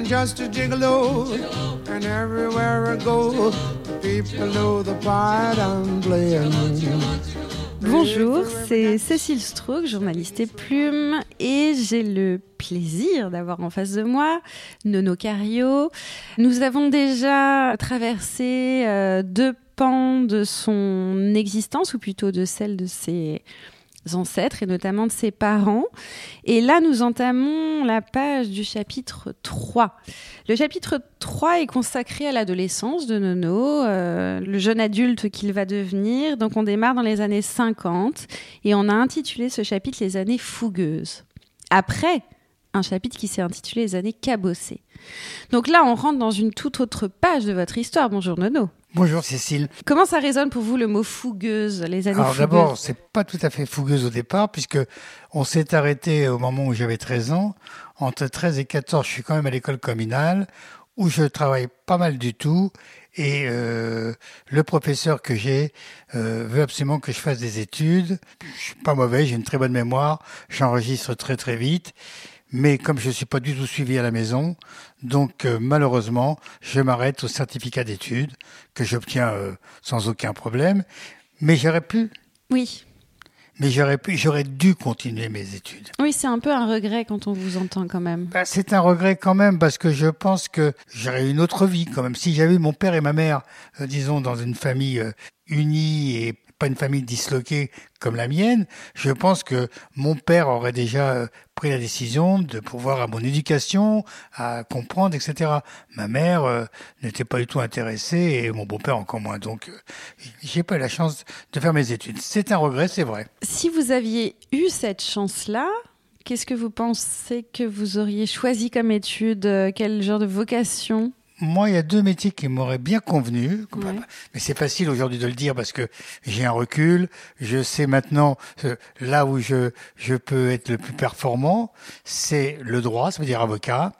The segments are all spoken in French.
and just a gigolo. And everywhere I go, people know the part I'm playing. Bonjour, c'est Cécile Stroke, journaliste et plume, et j'ai le plaisir d'avoir en face de moi Nono Cario. Nous avons déjà traversé euh, deux pans de son existence, ou plutôt de celle de ses ancêtres et notamment de ses parents. Et là, nous entamons la page du chapitre 3. Le chapitre 3 est consacré à l'adolescence de Nono, euh, le jeune adulte qu'il va devenir. Donc on démarre dans les années 50 et on a intitulé ce chapitre Les années fougueuses. Après, un chapitre qui s'est intitulé Les années cabossées. Donc là, on rentre dans une toute autre page de votre histoire. Bonjour Nono. Bonjour Cécile. Comment ça résonne pour vous le mot fougueuse, les années Alors d'abord, c'est pas tout à fait fougueuse au départ, puisque on s'est arrêté au moment où j'avais 13 ans. Entre 13 et 14, je suis quand même à l'école communale, où je travaille pas mal du tout. Et euh, le professeur que j'ai euh, veut absolument que je fasse des études. Je suis pas mauvais, j'ai une très bonne mémoire, j'enregistre très très vite. Mais comme je suis pas du tout suivi à la maison, donc euh, malheureusement, je m'arrête au certificat d'études que j'obtiens euh, sans aucun problème. Mais j'aurais pu, Oui. mais j'aurais pu, j'aurais dû continuer mes études. Oui, c'est un peu un regret quand on vous entend quand même. Ben, c'est un regret quand même parce que je pense que j'aurais eu une autre vie quand même. Si j'avais eu mon père et ma mère, euh, disons, dans une famille unie et pas une famille disloquée comme la mienne, je pense que mon père aurait déjà euh, pris la décision de pourvoir à mon éducation, à comprendre, etc. Ma mère euh, n'était pas du tout intéressée et mon beau-père encore moins. Donc, euh, j'ai pas eu la chance de faire mes études. C'est un regret, c'est vrai. Si vous aviez eu cette chance-là, qu'est-ce que vous pensez que vous auriez choisi comme étude? Quel genre de vocation? Moi, il y a deux métiers qui m'auraient bien convenu. Ouais. Mais c'est facile aujourd'hui de le dire parce que j'ai un recul. Je sais maintenant euh, là où je, je peux être le plus performant. C'est le droit, ça veut dire avocat.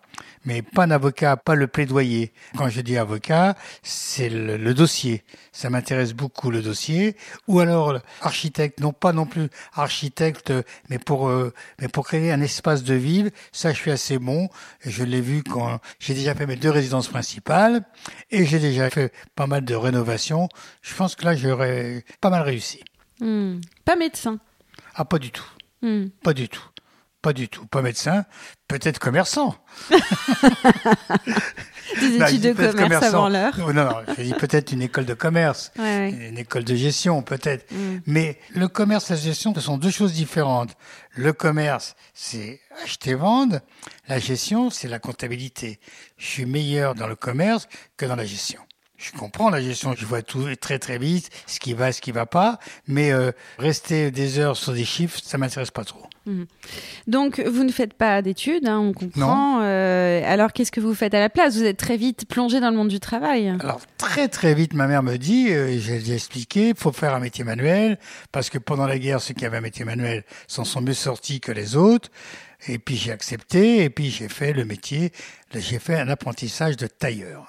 Mais pas un avocat, pas le plaidoyer. Quand je dis avocat, c'est le, le dossier. Ça m'intéresse beaucoup le dossier. Ou alors architecte, non pas non plus architecte, mais pour euh, mais pour créer un espace de vivre. Ça, je suis assez bon. Je l'ai vu quand j'ai déjà fait mes deux résidences principales et j'ai déjà fait pas mal de rénovations. Je pense que là, j'aurais pas mal réussi. Hmm. Pas médecin. Ah, pas du tout. Hmm. Pas du tout. Pas du tout. Pas médecin. Peut-être commerçant. Des Bah, études de commerce commerçant. avant l'heure. Non, non, je dis peut-être une école de commerce. Ouais, ouais. Une école de gestion, peut-être. Mm. Mais le commerce et la gestion, ce sont deux choses différentes. Le commerce, c'est acheter-vendre. La gestion, c'est la comptabilité. Je suis meilleur dans le commerce que dans la gestion. Je comprends la gestion, je vois tout très très vite, ce qui va, ce qui va pas, mais euh, rester des heures sur des chiffres, ça m'intéresse pas trop. Donc, vous ne faites pas d'études, hein, on comprend. Euh, alors, qu'est-ce que vous faites à la place? Vous êtes très vite plongé dans le monde du travail. Alors très très vite, ma mère me dit, euh, j'ai j'ai expliqué, faut faire un métier manuel parce que pendant la guerre, ceux qui avaient un métier manuel s'en sont mieux sortis que les autres. Et puis j'ai accepté, et puis j'ai fait le métier, j'ai fait un apprentissage de tailleur.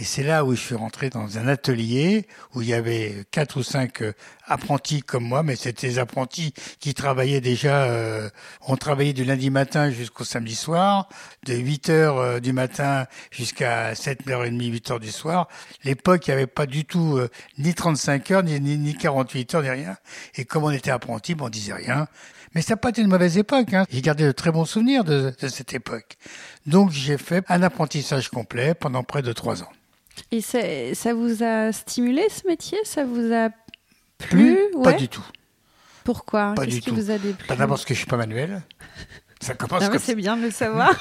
Et c'est là où je suis rentré dans un atelier où il y avait quatre ou cinq euh, apprentis comme moi, mais c'était des apprentis qui travaillaient déjà. euh, on travaillait du lundi matin jusqu'au samedi soir, de 8 heures euh, du matin jusqu'à 7h30, 8 heures du soir. L'époque, il n'y avait pas du tout euh, ni 35 heures, ni, ni, ni 48 heures, ni rien. Et comme on était apprentis, ben, on disait rien. Mais ça n'a pas été une mauvaise époque. Hein. J'ai gardé de très bons souvenirs de, de cette époque. Donc j'ai fait un apprentissage complet pendant près de trois ans. Et ça vous a stimulé ce métier? Ça vous a plu? Pas du tout. Pourquoi? Pas du qui tout. vous a déplu? Pas d'abord parce que je suis pas manuel. Ça commence Ah comme C'est bien de le savoir.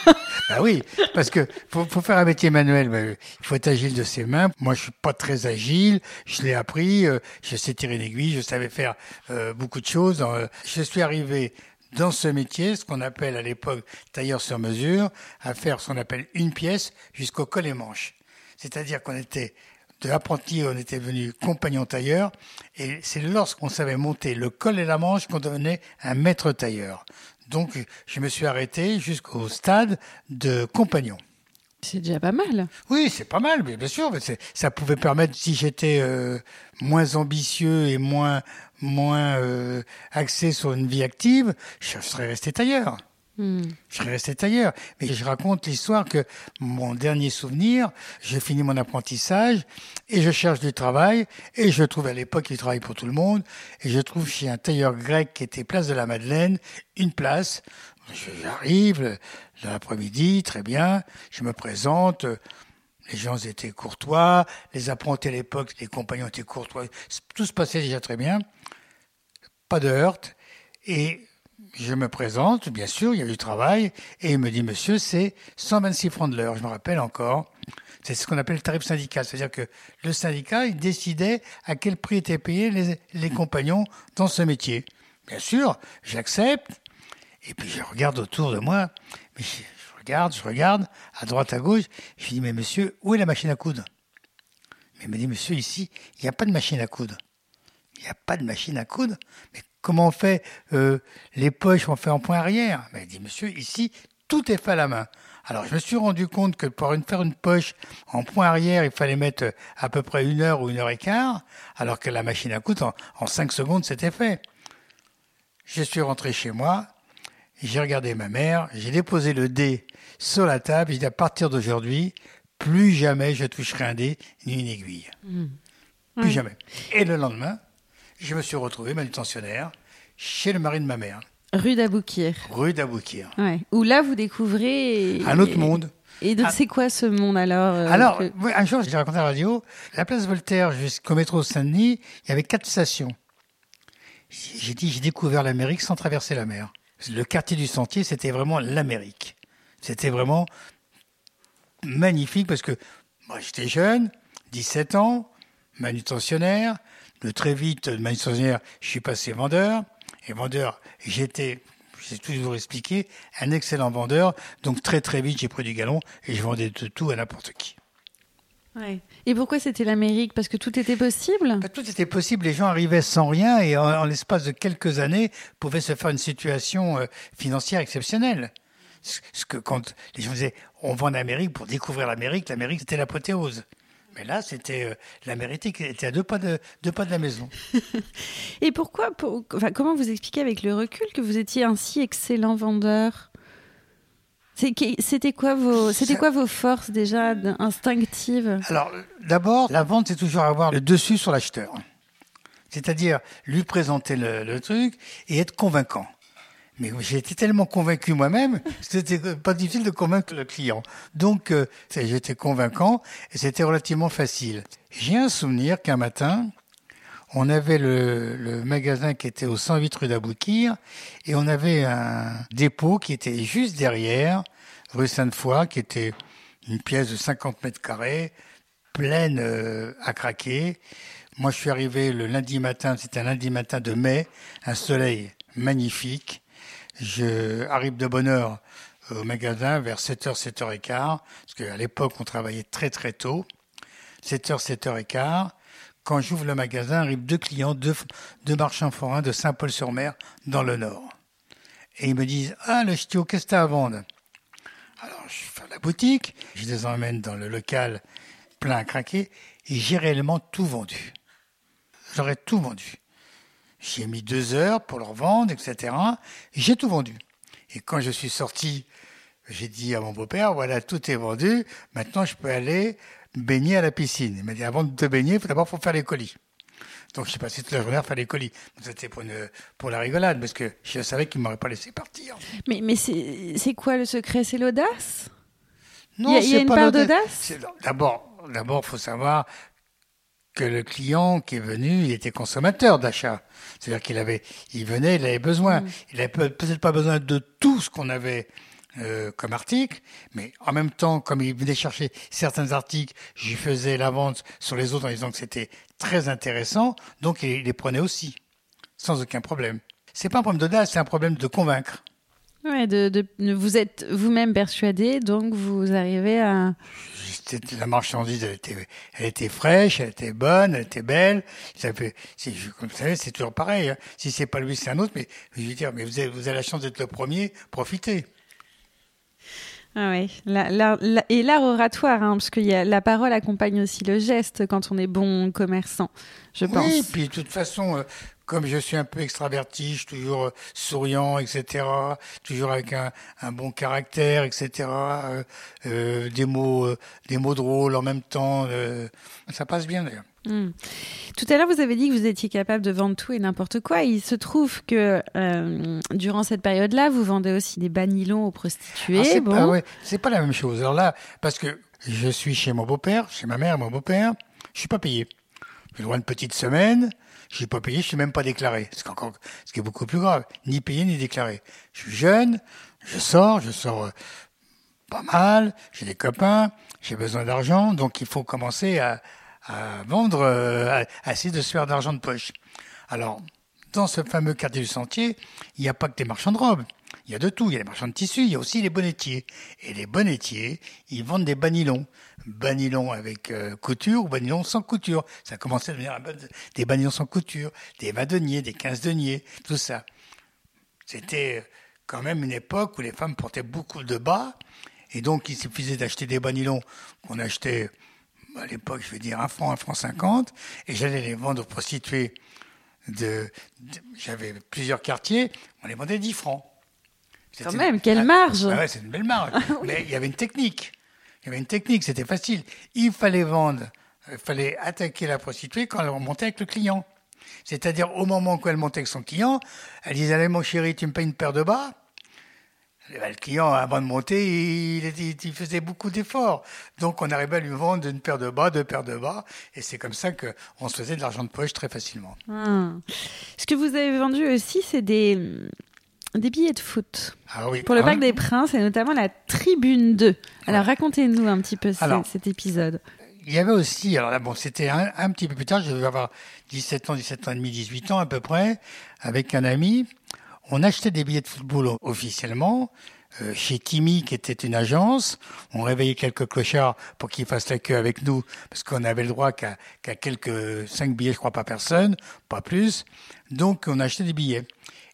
Bah oui, parce que faut, faut faire un métier manuel, ben, il faut être agile de ses mains. Moi, je suis pas très agile. Je l'ai appris. euh, je sais tirer une aiguille. Je savais faire euh, beaucoup de choses. Euh, je suis arrivé dans ce métier, ce qu'on appelle à l'époque tailleur sur mesure, à faire ce qu'on appelle une pièce jusqu'au col et manche. C'est-à-dire qu'on était de apprenti, on était venu compagnon tailleur, et c'est lorsqu'on savait monter le col et la manche qu'on devenait un maître tailleur. Donc, je me suis arrêté jusqu'au stade de compagnon. c'est déjà pas mal. Oui, c'est pas mal, mais bien sûr. Mais ça pouvait permettre, si j'étais euh, moins ambitieux et moins moins euh, axé sur une vie active, je serais resté tailleur. Je serais resté tailleur. Mais je raconte l'histoire que mon dernier souvenir, j'ai fini mon apprentissage et je cherche du travail et je trouve à l'époque il travaille pour tout le monde et je trouve chez un tailleur grec qui était place de la Madeleine une place. J'arrive l'après-midi, très bien, je me présente. Les gens étaient courtois, les apprentis à l'époque, les compagnons étaient courtois, tout se passait déjà très bien. Pas de heurte. Et je me présente, bien sûr, il y a du travail, et il me dit, monsieur, c'est 126 francs de l'heure, je me rappelle encore. C'est ce qu'on appelle le tarif syndical, c'est-à-dire que le syndicat, il décidait à quel prix étaient payés les, compagnons dans ce métier. Bien sûr, j'accepte, et puis je regarde autour de moi, je, regarde, je regarde, à droite, à gauche, je dis, mais monsieur, où est la machine à coudre? Mais il me dit, monsieur, ici, il n'y a pas de machine à coudre. Il n'y a pas de machine à coudre. Mais comment on fait euh, les poches on fait en point arrière Mais il dit, monsieur, ici, tout est fait à la main. Alors, je me suis rendu compte que pour une, faire une poche en point arrière, il fallait mettre à peu près une heure ou une heure et quart, alors que la machine à coudre, en, en cinq secondes, c'était fait. Je suis rentré chez moi, j'ai regardé ma mère, j'ai déposé le dé sur la table, j'ai dit, à partir d'aujourd'hui, plus jamais je toucherai un dé ni une aiguille. Mmh. Plus jamais. Et le lendemain, je me suis retrouvé manutentionnaire chez le mari de ma mère. Rue d'Aboukir. Rue d'Aboukir. Ouais. Où là, vous découvrez... Un autre monde. Et donc, ah. c'est quoi ce monde alors euh, Alors, que... un jour, j'ai raconté à la radio, la place Voltaire jusqu'au métro Saint-Denis, il y avait quatre stations. J'ai dit, j'ai découvert l'Amérique sans traverser la mer. Le quartier du Sentier, c'était vraiment l'Amérique. C'était vraiment magnifique parce que moi, j'étais jeune, 17 ans, manutentionnaire, de très vite, de manutentionnaire, je suis passé vendeur. Et vendeur, j'étais, j'ai toujours expliqué, un excellent vendeur. Donc très très vite, j'ai pris du galon et je vendais de tout à n'importe qui. Ouais. Et pourquoi c'était l'Amérique? Parce que tout était possible? Bah, Tout était possible. Les gens arrivaient sans rien et en, en l'espace de quelques années pouvaient se faire une situation euh, financière exceptionnelle. Ce que quand les gens disaient on va en Amérique pour découvrir l'Amérique, l'Amérique c'était l'apothéose. Mais là, c'était euh, l'Amérique qui était à deux pas de, deux pas de la maison. Et pourquoi pour, enfin, Comment vous expliquez avec le recul que vous étiez un si excellent vendeur? C'était quoi vos, c'était quoi vos forces déjà instinctives? Alors, d'abord, la vente, c'est toujours avoir le dessus sur l'acheteur. C'est-à-dire lui présenter le, le, truc et être convaincant. Mais j'ai été tellement convaincu moi-même, c'était pas difficile de convaincre le client. Donc, euh, j'étais convaincant et c'était relativement facile. J'ai un souvenir qu'un matin, on avait le, le, magasin qui était au 108 rue d'Aboukir et on avait un dépôt qui était juste derrière, rue Sainte-Foy, qui était une pièce de 50 mètres carrés, pleine euh, à craquer. Moi, je suis arrivé le lundi matin, c'était un lundi matin de mai, un soleil magnifique. Je arrive de bonne heure au magasin vers 7h, 7h15, parce qu'à l'époque, on travaillait très très tôt. 7h, 7h15 quand j'ouvre le magasin, arrivent deux clients, deux, marchands forains de Saint-Paul-sur-Mer, dans le Nord. Et ils me disent Ah, le ch'tio, qu'est-ce que tu as à vendre? Alors, je fais la boutique, je les emmène dans le local plein à craquer, et j'ai réellement tout vendu. J'aurais tout vendu. J'ai mis deux heures pour leur vendre, etc. J'ai tout vendu. Et quand je suis sorti, j'ai dit à mon beau-père, voilà, tout est vendu, maintenant je peux aller baigner à la piscine. Il m'a dit, avant de te baigner, il faut d'abord faut faire les colis. Donc, suis passé toute la journée à faire les colis. C'était pour, une, pour la rigolade, parce que je savais qu'il ne m'aurait pas laissé partir. Mais, mais c'est quoi le secret? C'est l'audace? Non, il y a, y a une part d'audace? D'abord, d'abord, faut savoir que le client qui est venu, il était consommateur d'achat. C'est-à-dire qu'il avait, il venait, il avait besoin. Mmh. Il avait peut-être pas besoin de tout ce qu'on avait euh, comme article, mais en même temps, comme il venait chercher certains articles, j'y faisais la vente sur les autres en disant que c'était très intéressant, donc il les prenait aussi, sans aucun problème. C'est pas un problème d'audace, c'est un problème de convaincre. Ouais, de, de, vous êtes vous-même persuadé, donc vous arrivez à. La marchandise, elle était, elle était fraîche, elle était bonne, elle était belle. Ça fait, comme vous savez, c'est toujours pareil. Hein. Si c'est pas lui, c'est un autre. Mais je veux dire, mais vous avez, vous avez la chance d'être le premier, profitez. Ah oui, la, la, la, et l'art oratoire, hein, parce que y a, la parole accompagne aussi le geste quand on est bon commerçant, je pense. Oui, puis de toute façon, euh, comme je suis un peu extraverti, je suis toujours euh, souriant, etc., toujours avec un, un bon caractère, etc., euh, euh, des mots, euh, des mots drôles en même temps, euh, ça passe bien d'ailleurs. Hmm. Tout à l'heure, vous avez dit que vous étiez capable de vendre tout et n'importe quoi. Il se trouve que euh, durant cette période-là, vous vendez aussi des banilons aux prostituées. Ah, c'est bon. pas, ouais, pas la même chose. Alors là, parce que je suis chez mon beau-père, chez ma mère mon beau-père, je suis pas payé. J'ai le droit à une petite semaine, je suis pas payé, je suis même pas déclaré. Ce qui est encore, ce est beaucoup plus grave. Ni payé, ni déclaré. Je suis jeune, je sors, je sors euh, pas mal, j'ai des copains, j'ai besoin d'argent, donc il faut commencer à, à vendre, euh, à, à essayer de se faire d'argent de poche. Alors, dans ce fameux quartier du Sentier, il n'y a pas que des marchands de robes. Il y a de tout. Il y a les marchands de tissus, il y a aussi les bonnetiers. Et les bonnetiers, ils vendent des banilons. Banilons avec euh, couture ou banilons sans couture. Ça a commencé à devenir des banilons sans couture, des 20 deniers, des 15 deniers, tout ça. C'était quand même une époque où les femmes portaient beaucoup de bas. Et donc, il suffisait d'acheter des banilons qu'on achetait à l'époque, je vais dire un franc, un franc cinquante. Et j'allais les vendre aux prostituées de- j'avais plusieurs quartiers, on les vendait 10 francs. Quand même, quelle Ah, marge ah ouais, c'est une belle marge. Mais il y avait une technique. Il y avait une technique, c'était facile. Il fallait vendre, il fallait attaquer la prostituée quand elle montait avec le client. C'est-à-dire au moment où elle montait avec son client, elle disait Allez mon chéri, tu me payes une paire de bas Eh ben, le client, avant de monter, il faisait beaucoup d'efforts. Donc, on arrivait à lui vendre une paire de bas, deux paires de bas. Et c'est comme ça qu'on se faisait de l'argent de poche très facilement. Ah. Ce que vous avez vendu aussi, c'est des, des billets de foot. Ah oui. Pour le Ah Parc oui. des Princes et notamment la Tribune 2. Alors racontez-nous un petit peu Alors. cet épisode. Il y avait aussi, alors là, bon, c'était un, un petit peu plus tard, je devais avoir 17 ans, 17 ans et demi, 18 ans à peu près, avec un ami. On achetait des billets de football officiellement, euh, chez Timmy, qui était une agence. On réveillait quelques clochards pour qu'ils fassent la queue avec nous, parce qu'on avait le droit qu'à qu'à quelques 5 billets, je crois, par personne, pas plus. Donc, on achetait des billets.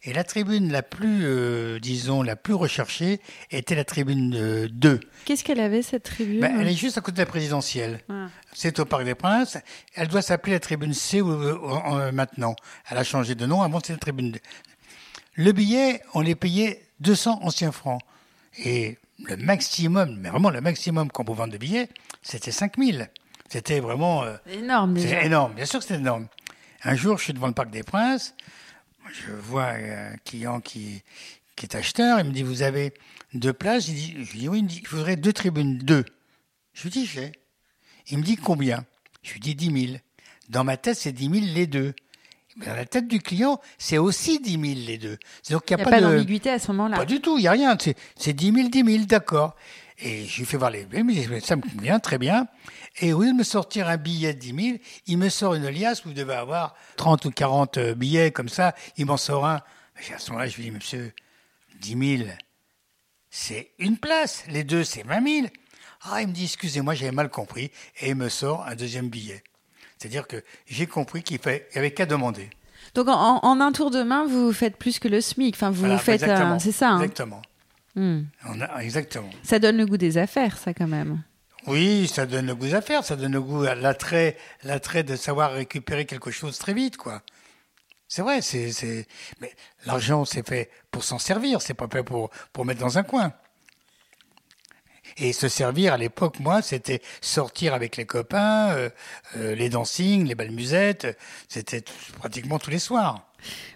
Et la tribune la plus, euh, disons, la plus recherchée était la tribune euh, 2. Qu'est-ce qu'elle avait cette tribune Ben, elle est juste à côté de la présidentielle. Ah. C'est au Parc des Princes. Elle doit s'appeler la tribune C en- maintenant. Elle a changé de nom. Avant, c'était la tribune D. Le billet, on les payait 200 anciens francs. Et le maximum, mais vraiment le maximum qu'on pouvait vendre de billets, c'était 5000. C'était vraiment... euh, Énorme c'est énorme, bien sûr que c'est énorme. Un jour, je suis devant le Parc des Princes, je vois un client qui, qui est acheteur, il me dit, vous avez deux places Je dis, je lui dis oui, il me dit, je voudrais deux tribunes, deux. Je lui dis, j'ai. Il me dit, combien? Je lui dis, 10 000. Dans ma tête, c'est 10 000 les deux. Mais dans la tête du client, c'est aussi 10 000 les deux. Donc Il n'y a, a pas de... d'ambiguïté à ce moment-là. Pas du tout, il n'y a rien. C'est, c'est 10 000, 10 000, d'accord. Et je lui fais voir les billets, dit, ça me convient très bien. Et au lieu de me sortir un billet de 10 000, il me sort une liasse où il devait avoir 30 ou 40 euh, billets comme ça. Il m'en sort un. À ce moment-là, je lui dis, monsieur, 10 000, c'est une place. Les deux, c'est 20 000. Ah, il me dit, excusez-moi, j'avais mal compris. Et il me sort un deuxième billet. C'est-à-dire que j'ai compris qu'il n'y avait qu'à demander. Donc en, en un tour de main, vous faites plus que le SMIC. Enfin, vous Voilà, faites, euh, c'est ça. hein Exactement. Hmm. On a- exactement. Ça donne le goût des affaires, ça quand même. Oui, ça donne le goût des affaires, ça donne le goût à l'attrait, l'attrait de savoir récupérer quelque chose très vite, quoi. C'est vrai, c'est, c'est, mais l'argent, c'est fait pour s'en servir, c'est pas fait pour, pour mettre dans un coin. Et se servir à l'époque, moi, c'était sortir avec les copains, euh, euh, les dancing, les belles musettes, c'était pratiquement tous les soirs.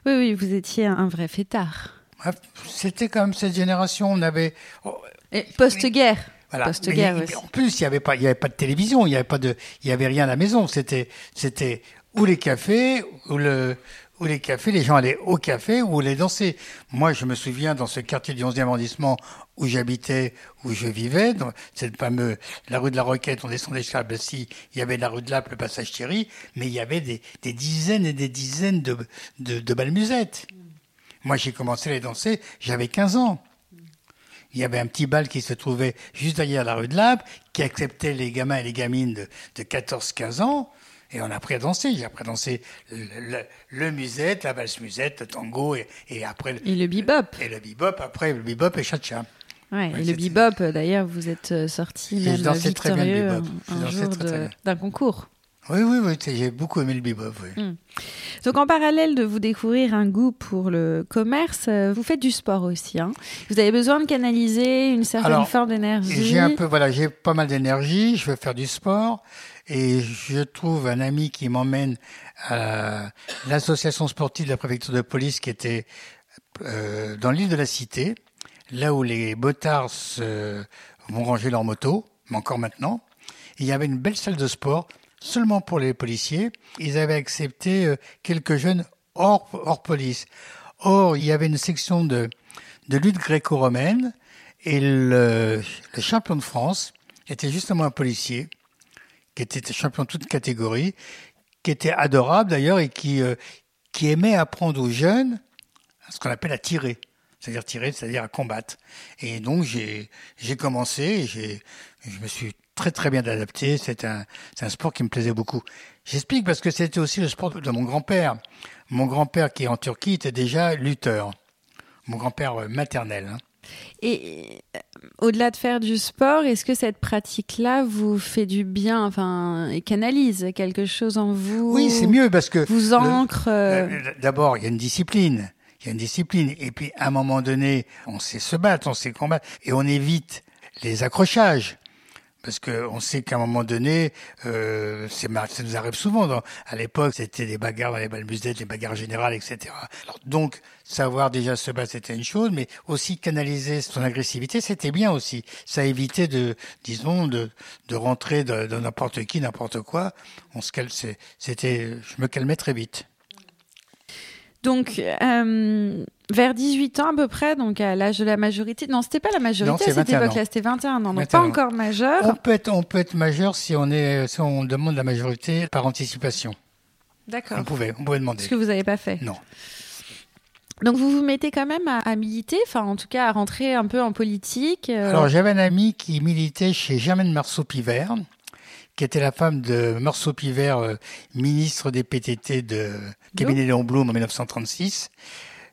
Oui, oui, vous étiez un vrai fêtard. Ouais, C'était quand même cette génération, on avait, oh, Post-guerre. Voilà. Post-guerre. En plus, il n'y avait pas, il y avait pas de télévision, il n'y avait pas de, il y avait rien à la maison. C'était, c'était ou les cafés, ou le, ou les cafés, les gens allaient au café ou les danser. Moi, je me souviens dans ce quartier du 11e arrondissement où j'habitais, où je vivais, dans cette fameuse, la rue de la Roquette, on descendait jusqu'à Bessy, il y avait la rue de Lappe, le passage Thierry, mais il y avait des, des dizaines et des dizaines de, de, de balmusettes. Moi, j'ai commencé à les danser, j'avais 15 ans. Il y avait un petit bal qui se trouvait juste derrière la rue de Lappe, qui acceptait les gamins et les gamines de, de 14-15 ans. Et on a appris à danser. J'ai appris à danser le, le- le musette, la valse musette, le tango, et, et après le, Et le bebop. et le bebop, après le bebop et cha-cha. Ouais, Ouais, et le bebop, d'ailleurs, vous êtes euh, sorti même dansais très bien le victorieux un dansais jour d'un concours. Oui, oui, oui, j'ai beaucoup aimé le bebop. Oui. Mm. Donc en parallèle de vous découvrir un goût pour le commerce, euh, vous faites du sport aussi. Hein. Vous avez besoin de canaliser une certaine forme d'énergie. J'ai un peu, voilà, j'ai pas mal d'énergie. Je veux faire du sport et je trouve un ami qui m'emmène à l'association sportive de la préfecture de police qui était euh, dans l'île de la Cité, là où les botards vont ranger leurs motos, mais encore maintenant. il y avait une belle salle de sport seulement pour les policiers. Ils avaient accepté euh, quelques jeunes hors, hors police. Or, il y avait une section de, de lutte gréco-romaine et le, le, champion de France était justement un policier qui était champion de toute catégorie, qui était adorable d'ailleurs et qui, euh, qui aimait apprendre aux jeunes ce qu'on appelle à tirer. C'est-à-dire tirer, c'est-à-dire à combattre. Et donc j'ai commencé, et je me suis très très bien adapté. C'est un, un sport qui me plaisait beaucoup. J'explique parce que c'était aussi le sport de mon grand-père. Mon grand-père qui est en Turquie était déjà lutteur. Mon grand-père euh, maternel. Hein. Et euh, au-delà de faire du sport, est-ce que cette pratique-là vous fait du bien, enfin, canalise quelque chose en vous Oui, c'est mieux parce que vous ancre. Euh, d'abord, il y a une discipline. Il y a une discipline. Et puis, à un moment donné, on sait se battre, on sait combattre, et on évite les accrochages. Parce qu'on sait qu'à un moment donné, euh, ça nous arrive souvent. Dans, à l'époque, c'était des bagarres dans les balmusettes, des bagarres générales, etc. Donc, savoir déjà se battre, c'était une chose, mais aussi canaliser son agressivité, c'était bien aussi. Ça évitait de, disons, de, de rentrer dans n'importe qui, n'importe quoi. On se calme, c'était, je me calmais très vite. Donc, euh, vers 18 ans à peu près, donc à l'âge de la majorité. Non, c'était pas la majorité à cette époque-là, c'était 21 ans, donc pas encore majeur. On peut être, on peut être majeur si on est, si on demande la majorité par anticipation. D'accord. On pouvait, on pouvait demander. Ce que vous n'avez pas fait. Non. Donc vous vous mettez quand même à, militer, enfin en tout cas à rentrer un peu en politique. Euh. Alors j'avais un ami qui militait chez Germaine Marceau-Pivert, qui était la femme de Marceau-Pivert, euh, ministre des PTT de cabinet Léon Blum en 1936.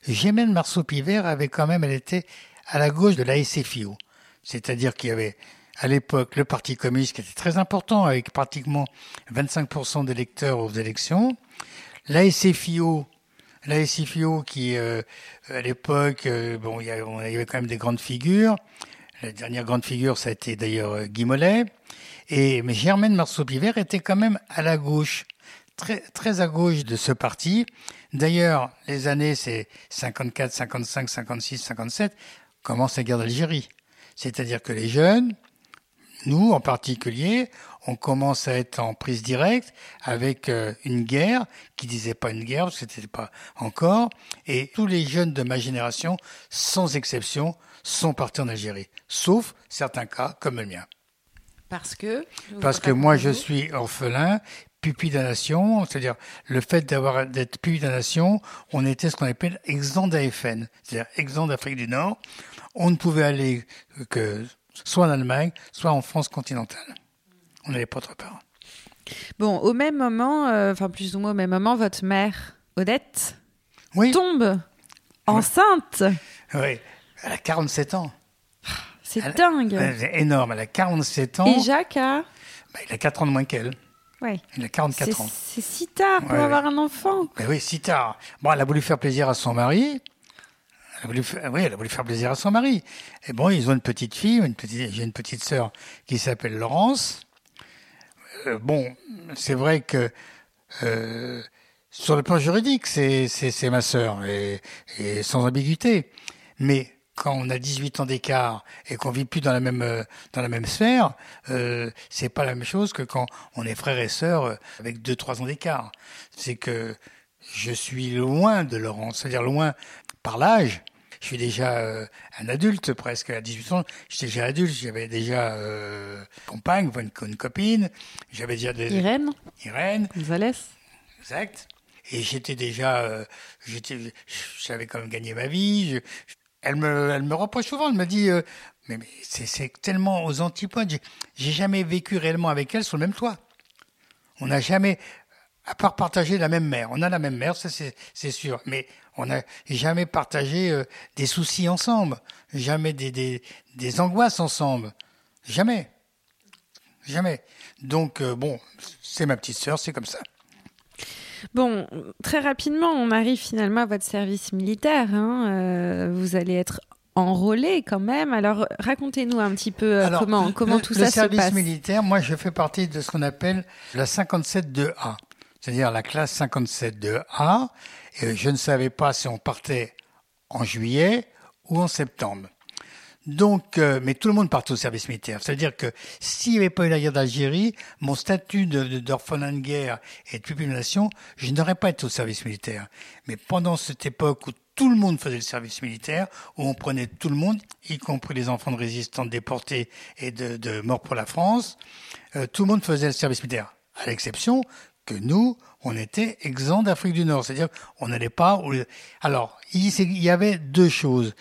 Gémène Marceau-Pivert avait quand même, elle était à la gauche de la SFIO. C'est-à-dire qu'il y avait à l'époque le Parti communiste qui était très important avec pratiquement 25% d'électeurs aux élections. La SFIO qui euh, à l'époque, euh, bon, il y, avait, quand même des grandes figures. La dernière grande figure, ça a été d'ailleurs euh, Guy Mollet. Et, mais Germaine Marceau-Pivert était quand même à la gauche, très, très à gauche de ce parti. D'ailleurs, les années, c'est 54, 55, 56, 57, commence la guerre d'Algérie. C'est-à-dire que les jeunes, nous en particulier, on commence à être en prise directe avec euh, une guerre qui disait pas une guerre, parce que c'était pas encore, et tous les jeunes de ma génération, sans exception, sont partis en Algérie, sauf certains cas comme le mien. Parce que Parce que moi, je suis orphelin pupille de la nation, c'est-à-dire le fait d'avoir d'être pupille de la nation, on était ce qu'on appelle exempt d'AFN, c'est-à-dire exempt d'Afrique du Nord. On ne pouvait aller que soit en Allemagne, soit en France continentale. On n'allait pas autre part. Bon, au même moment, euh, enfin plus ou moins au même moment, votre mère, Odette, oui. tombe enceinte. Oui, elle a 47 ans. C'est dingue. C'est énorme, elle a 47 ans. Et Jacques a bah, Il a 4 ans de moins qu'elle. Il a 44 ans. C'est si tard pour avoir un enfant. Mais oui, si tard. Bon, elle a voulu faire plaisir à son mari. Elle a voulu faire, oui, elle a voulu faire plaisir à son mari. Et bon, ils ont une petite fille, une petite, j'ai une petite sœur qui s'appelle Laurence. Euh, bon, c'est vrai que euh, sur le plan juridique, c'est c'est ma sœur et, et sans ambiguïté. Mais quand on a 18 ans d'écart et qu'on vit plus dans la même euh, dans la même sphère, euh, c'est pas la même chose que quand on est frères et sœurs euh, avec 2-3 ans d'écart. C'est que je suis loin de Laurent, c'est-à-dire loin par l'âge. Je suis déjà euh, un adulte presque à 18 ans. J'étais déjà adulte, j'avais déjà euh, compagne, une, une copine. J'avais déjà des... Irène. Irène. Gonzalez. Exact. Et j'étais déjà, j'étais, j'avais quand même gagné ma vie. Je, elle me, elle me reproche souvent, elle me dit, euh, mais, c'est tellement aux antipodes, j'ai jamais vécu réellement avec elle sur le même toit. On n'a jamais, à part partager la même mère, on a la même mère, ça c'est sûr, mais on n'a jamais partagé euh, des soucis ensemble, jamais des, des, des angoisses ensemble, jamais. Jamais. Donc, euh, bon, c'est ma petite sœur, c'est comme ça. Bon, très rapidement, on arrive finalement à votre service militaire. Hein. Euh, vous allez être enrôlé quand même. Alors, racontez-nous un petit peu euh, Alors, comment, le- comment le- tout le ça se service passe. militaire, moi, je fais partie de ce qu'on appelle la 57-2A, c'est-à-dire la classe 57-2A. Et je ne savais pas si on partait en juillet ou en septembre. Donc, euh, mais tout le monde partait au service militaire. C'est-à-dire que s'il n'y avait pas eu la guerre d'Algérie, mon statut d'orphelin de, guerre et de nation, je n'aurais pas été au service militaire. Mais pendant cette époque où tout le monde faisait le service militaire, où on prenait tout le monde, y compris les enfants de résistants déportés et de, de morts pour la France, euh, tout le monde faisait le service militaire, à l'exception que nous, on était exempts d'Afrique du Nord. C'est-à-dire on n'allait pas... Alors, il y avait deux choses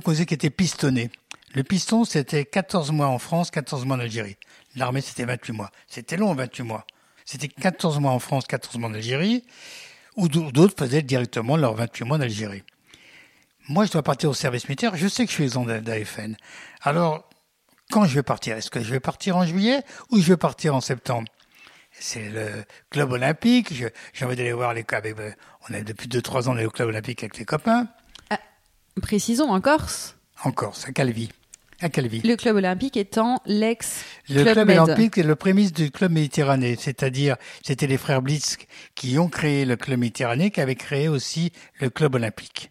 qu'on disait qui étaient pistonnés. Le piston, c'était 14 mois en France, 14 mois en Algérie. L'armée, c'était 28 mois. C'était long, 28 mois. C'était 14 mois en France, 14 mois en Algérie, ou d'au- d'autres faisaient directement leurs 28 mois en Algérie. Moi, je dois partir au service militaire. Je sais que je suis exempt d'AFN. Alors, quand je vais partir? Est-ce que je vais partir en juillet ou je vais partir en septembre? C'est le club olympique. J'ai envie d'aller voir les avec, euh, On est depuis 2-3 ans on est au club olympique avec les copains. Précisons en Corse, En Corse, à Calvi. À Calvi. le club olympique étant l'ex Le Club olympique est le prémisse du club méditerranée, c'est-à-dire c'était les frères Blitz qui ont créé le club méditerranée, qui avaient créé aussi le club olympique.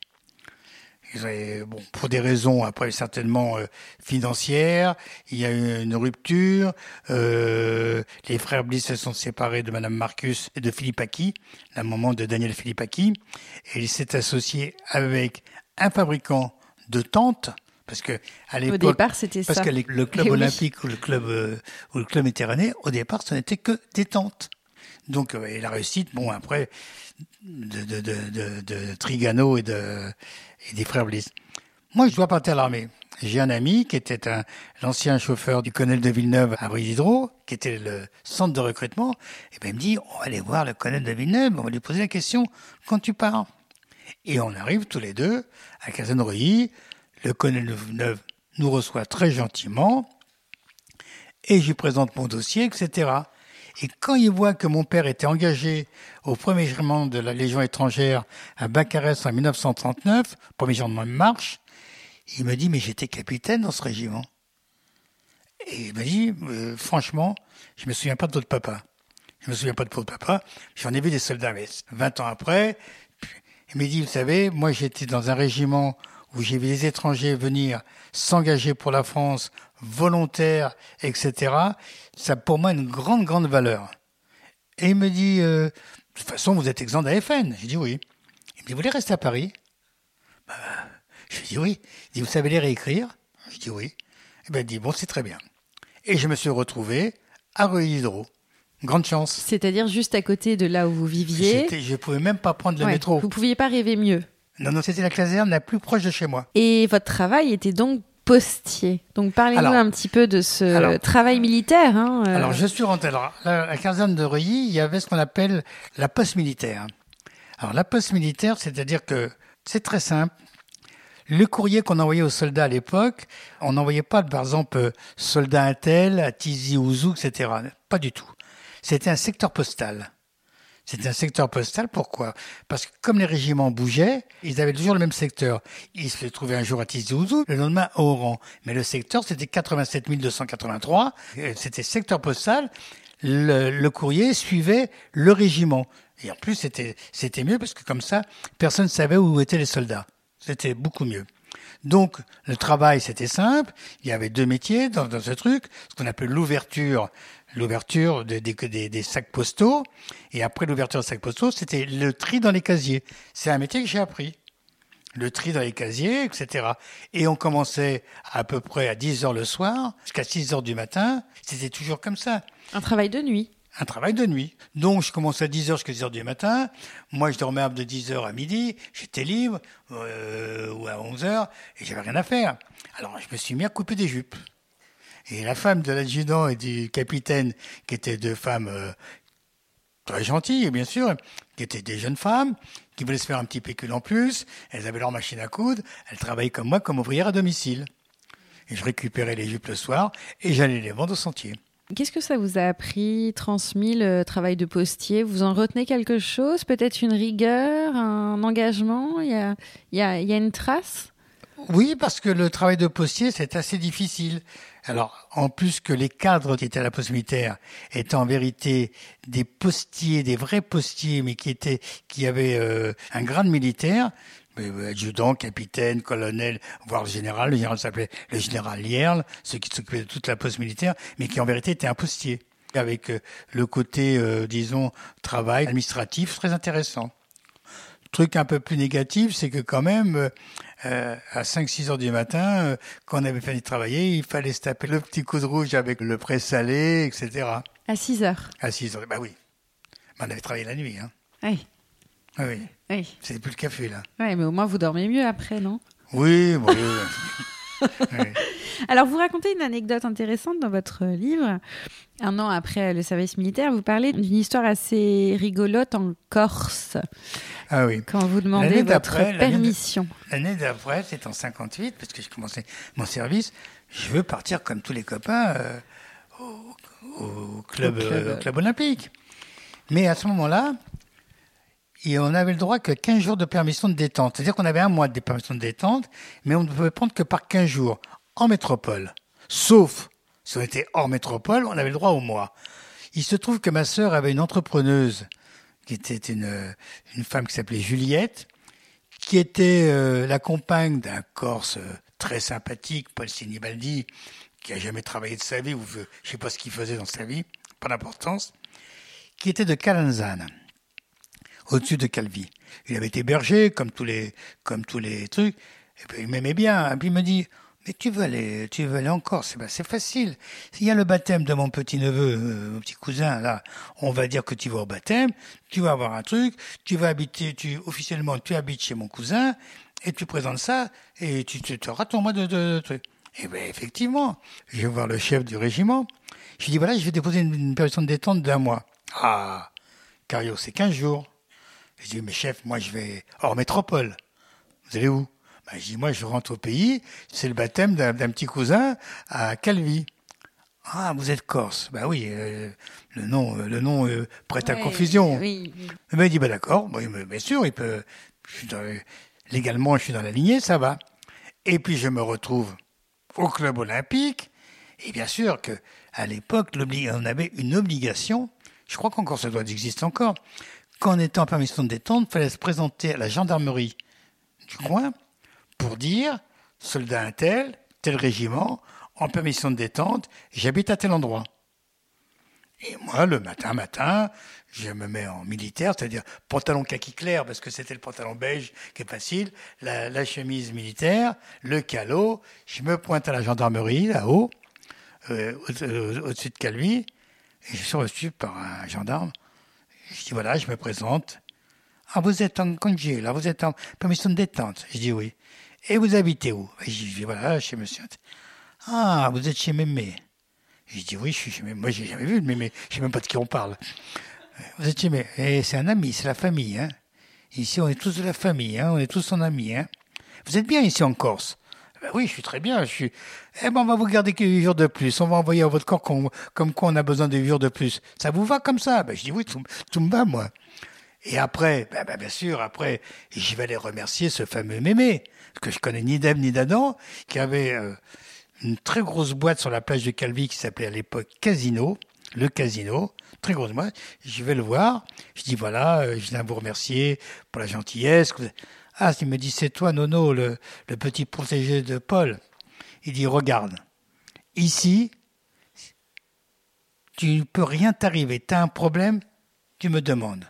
Avaient- bon, pour des raisons après certainement euh, financières, il y a eu une rupture. euh, les frères Blitz se sont séparés de Madame Marcus et de Philippe Aki, la maman de Daniel Philippe Aki, et il s'est associé avec un fabricant de tentes, parce que à Au l'époque départ, c'était parce ça. que les- le club oui. olympique ou le club euh, ou le club méditerranéen, au départ, ce n'était que des tentes. Donc, euh, et la réussite, bon, après, de, de, de, Trigano et, de, et des frères Bliss. Moi, je dois partir à l'armée. J'ai un ami qui était un l'ancien chauffeur du colonel de Villeneuve à Brive-Hydro, qui était le centre de recrutement. Et ben, il me dit, on va aller voir le colonel de Villeneuve, on va lui poser la question, quand tu pars? Et on arrive tous les deux à Caserne-Reuilly. Le colonel Villeneuve nous reçoit très gentiment et je lui présente mon dossier, etc. Et quand il voit que mon père était engagé au premier régiment de la Légion étrangère à Bacarès en 1939, premier régiment de marche, il me dit, mais j'étais capitaine dans ce régiment. Et il m'a dit, euh, franchement, je me souviens pas de votre papa. Je me souviens pas de votre papa. J'en ai vu des soldats, mais 20 ans après, il m'a dit, vous savez, moi j'étais dans un régiment où j'ai vu des étrangers venir s'engager pour la France, volontaires, etc. Ça a pour moi une grande, grande valeur. Et il me dit, euh, de toute façon, vous êtes exempt d'AFN. J'ai dit oui. Il me dit, vous voulez rester à Paris? Bah, Je lui dis oui. Il dit, vous savez les réécrire Je dis oui. Et ben, il dit, bon, c'est très bien. Et je me suis retrouvé à Reuilly-Hydro. Grande chance. C'est-à-dire juste à côté de là où vous viviez. Je pouvais même pas prendre le Ouais, métro. Vous pouviez pas rêver mieux. Non, non, c'était la caserne la plus proche de chez moi. Et votre travail était donc postier. Donc parlez-nous un petit peu de ce alors- travail militaire. hein, euh. Alors, je suis rentré. Alors, la, la caserne de Reuilly, il y avait ce qu'on appelle la poste militaire. Alors, la poste militaire, c'est-à-dire que c'est très simple. Le courrier qu'on envoyait aux soldats à l'époque, on n'envoyait pas, par exemple, euh, soldat un tel à Tizi Ouzou, etc. Pas du tout. C'était un secteur postal. C'était un secteur postal, pourquoi? Parce que comme les régiments bougeaient, ils avaient toujours le même secteur. Ils se trouvaient un jour à Tizi Ouzou, le lendemain à Oran. Mais le secteur, c'était 87 283. Euh, C'était secteur postal. Le, courrier suivait le régiment. Et en plus, c'était c'était mieux parce que comme ça, personne ne savait où étaient les soldats. C'était beaucoup mieux. Donc, le travail, c'était simple. Il y avait deux métiers dans, dans ce truc, ce qu'on appelle l'ouverture, l'ouverture des, des, des, des sacs postaux. Et après l'ouverture des sacs postaux, c'était le tri dans les casiers. C'est un métier que j'ai appris. Le tri dans les casiers, etc. Et on commençait à peu près à 10 heures le soir, jusqu'à 6 heures du matin. C'était toujours comme ça Un travail de nuit. un travail de nuit. Donc, je commençais à 10h jusqu'à 10h du matin. Moi, je dormais de 10h à midi. J'étais libre, euh, ou à 11h, et j'avais rien à faire. Alors, je me suis mis à couper des jupes. Et la femme de l'adjudant et du capitaine, qui étaient deux femmes euh, très gentilles, bien sûr, qui étaient des jeunes femmes, qui voulaient se faire un petit pécule en plus. Elles avaient leur machine à coudre. Elles travaillaient comme moi, comme ouvrières à domicile. Et je récupérais les jupes le soir, et j'allais les vendre au sentier. Qu'est-ce que ça vous a appris, transmis le travail de postier? Vous en retenez quelque chose? Peut-être une rigueur, un engagement? Il y a, il y a, il y a une trace? Oui, parce que le travail de postier, c'est assez difficile. Alors, en plus que les cadres qui étaient à la poste militaire étaient en vérité des postiers, des vrais postiers, mais qui étaient, qui avaient euh, un grade militaire, euh, adjudant, capitaine, colonel, voire général. Le général s'appelait le général Lierle, ceux qui s'occupaient de toute la poste militaire, mais qui en vérité était un postier, avec euh, le côté, disons, travail administratif très intéressant. Truc un peu plus négatif, c'est que quand même, euh, à 5-6 heures du matin, euh, quand on avait fini de travailler, il fallait se taper le petit coup de rouge avec le pré salé, etc. À 6 heures À 6 heures, bah oui. On avait travaillé la nuit, hein. Oui. Ah oui, Oui. c'est plus le café, là. Ouais, mais au moins vous dormez mieux après, non? Oui, bon, Alors, vous racontez une anecdote intéressante dans votre livre. Un an après le service militaire, vous parlez d'une histoire assez rigolote en Corse, Ah oui. quand vous demandez votre permission. L'année d'après, c'est en 58, parce que j'ai commencé mon service. Je veux partir comme tous les copains euh, au, au club, Au club, euh. au club olympique. Mais à ce moment-là, et on avait le droit que 15 jours de permission de détente. C'est-à-dire qu'on avait un mois de permission de détente, mais on ne pouvait prendre que par 15 jours en métropole. Sauf si on était hors métropole, on avait le droit au mois. Il se trouve que ma sœur avait une entrepreneuse qui était une, une femme qui s'appelait Juliette, qui était euh, la compagne d'un Corse euh, très sympathique, Paul Sinibaldi, qui a jamais travaillé de sa vie, ou je sais pas ce qu'il faisait dans sa vie, pas d'importance, qui était de Calanzane, au-dessus de Calvi. Il avait été berger, comme tous les, comme tous les trucs, et puis il m'aimait bien. Et puis il me dit, mais tu veux aller, tu veux aller en Corse, Eh ben, c'est facile. Il y a le baptême de mon petit neveu, euh, mon petit cousin, là. On va dire que tu vas au baptême, tu vas avoir un truc, tu vas habiter, tu, officiellement, tu habites chez mon cousin, et tu présentes ça, et tu, tu, auras ton mois de, de, de truc. Et ben, effectivement, je vais voir le chef du régiment. Je lui dis, voilà, je vais déposer une, une permission de détente d'un mois. Ah, Cario, c'est 15 jours. Je dis, mais chef, moi, je vais hors métropole. Vous allez où? Ben, Je dis, moi, je rentre au pays. C'est le baptême d'un petit cousin à Calvi. Ah, vous êtes corse. Ben oui, euh, le nom, euh, le nom euh, prête à confusion. Oui, oui. Eh ben, il dit, ben d'accord, bien sûr, il peut, je suis dans- légalement, je suis dans la lignée, ça va. Et puis, je me retrouve au club olympique. Et bien sûr que, à l'époque, on avait une obligation, je crois qu'encore ça doit exister encore, qu'en étant en permission de détente, il fallait se présenter à la gendarmerie du coin pour dire, soldat un tel, tel régiment, en permission de détente, j'habite à tel endroit. Et moi, le matin, matin, je me mets en militaire, c'est-à-dire pantalon kaki clair, parce que c'était le pantalon beige qui est facile, la, chemise militaire, le calot, je me pointe à la gendarmerie, là-haut, euh, au- au- au-dessus de Calvi, et je suis reçu par un gendarme. Je dis, voilà, je me présente. Ah, vous êtes en congé, là, vous êtes en permission de détente. Je dis oui. Et vous habitez où? Je dis, voilà, chez monsieur. Ah, vous êtes chez Mémé. Je dis oui, je suis chez Mémé. Moi, j'ai jamais vu de Mémé. Je sais même pas de qui on parle. Vous êtes chez Mémé. Et c'est un ami, c'est la famille. Hein. Ici, on est tous de la famille. Hein. On est tous son ami. Hein. Vous êtes bien ici en Corse? Ben oui, je suis très bien. Je suis. Eh ben, on va vous garder que 8 jours de plus. On va envoyer à votre corps comme quoi on a besoin de 8 jours de plus. Ça vous va comme ça? Ben, Je dis oui, tout, tout me va, moi. Et après, ben, ben, bien sûr, après, je vais aller remercier ce fameux mémé, que je connais ni d'Ève ni d'Adam, qui avait euh, une très grosse boîte sur la plage de Calvi qui s'appelait à l'époque Casino, le Casino, très grosse boîte. Je vais le voir. Je dis voilà, euh, je viens vous remercier pour la gentillesse. Ah, il me dit c'est toi, Nono, le, le petit protégé de Paul. Il dit regarde, ici, tu ne peux rien t'arriver. Tu as un problème, tu me demandes.